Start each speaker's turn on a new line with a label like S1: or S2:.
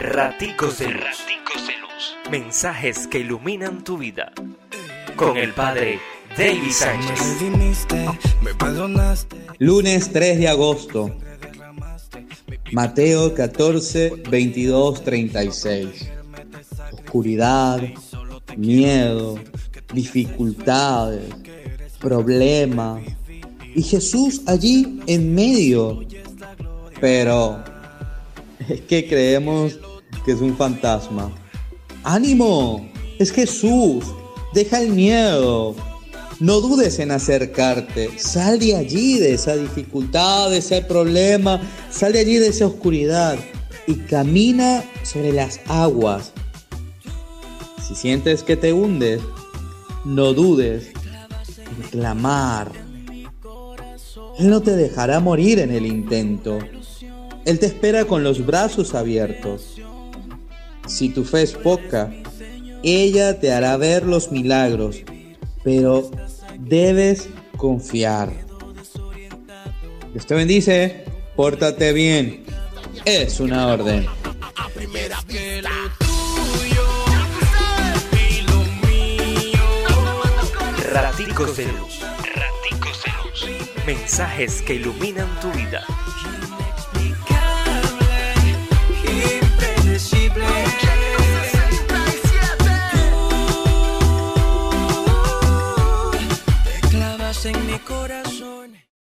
S1: Raticos de Luz. Mensajes que iluminan tu vida. Con el Padre David Sánchez.
S2: Lunes 3 de agosto. Mateo 14, 22, 36. Oscuridad, miedo, dificultades, problemas. Y Jesús allí en medio. Pero es que creemos que es un fantasma. ¡Ánimo! Es Jesús. Deja el miedo. No dudes en acercarte. Sal de allí, de esa dificultad, de ese problema. Sal de allí, de esa oscuridad. Y camina sobre las aguas. Si sientes que te hundes, no dudes en clamar. Él no te dejará morir en el intento. Él te espera con los brazos abiertos. Si tu fe es poca, ella te hará ver los milagros, pero debes confiar. Dios te bendice, pórtate bien. Es una orden.
S1: Raticos de Luz. Mensajes que iluminan tu vida. en mi corazón.